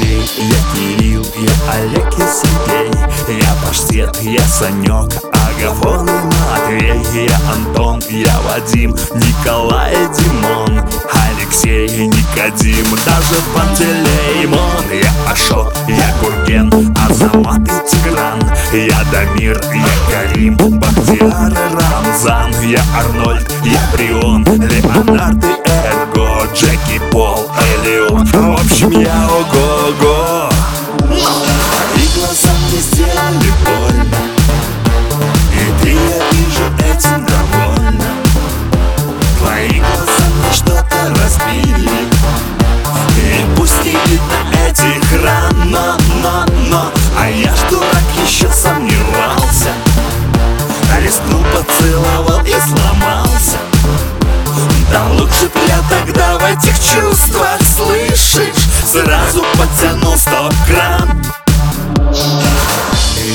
Я Кирилл, я Олег, я Сергей. Я Паштет, я Санек, Агафон и Матвей. Я Антон, я Вадим, Николай и Димон. Алексей и Никодим, даже Пантелеймон. Я Ашот, я Гурген, Азамат и Тигран. Я Дамир, я Карим, Бахтияр и Рамзан. Я Арнольд, я Брион, Леонард и Эрго. Джеки, Пол, Элиот В общем, я ого-го Да лучше б я тогда в этих чувствах, слышишь Сразу потянул стоп-кран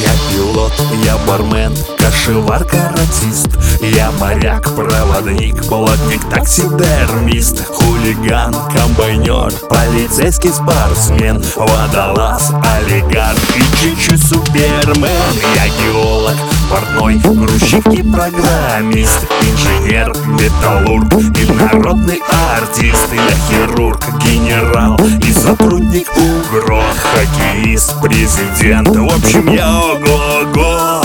Я пилот, я бармен, кошевар, каратист Я моряк, проводник, плотник, таксидермист. Хулиган, комбайнер, полицейский спортсмен Водолаз, олигарх и чуть-чуть супермен. Я геолог, портной, грузчик и программист Инженер, металлург и народный артист Я хирург, генерал и сотрудник УГРО Хоккеист, президент, в общем я ого-го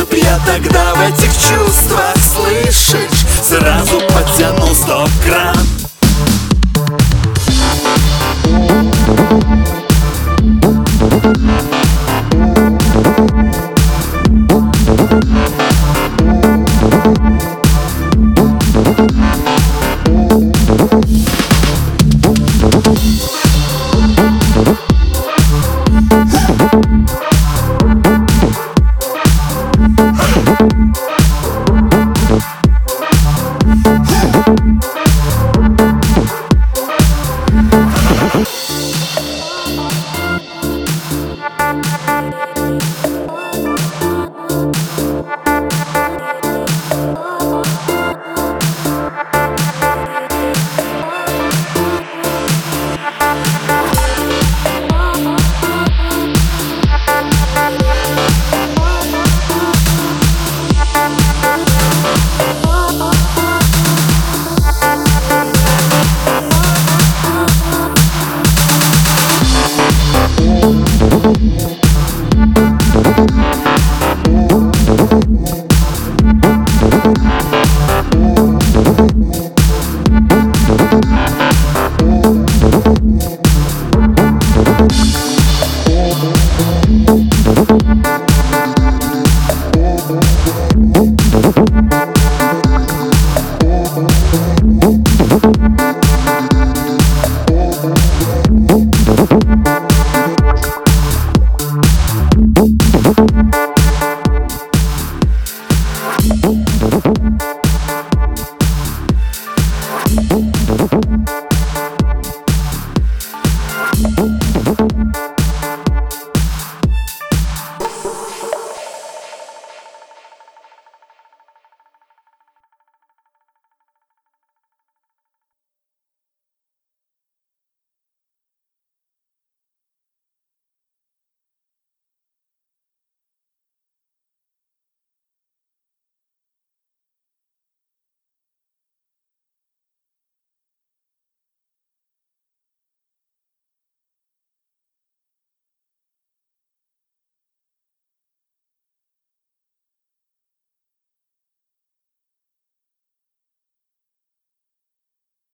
да лучше б я тогда в этих чувствах, слышишь Сразу подтянул стоп-кран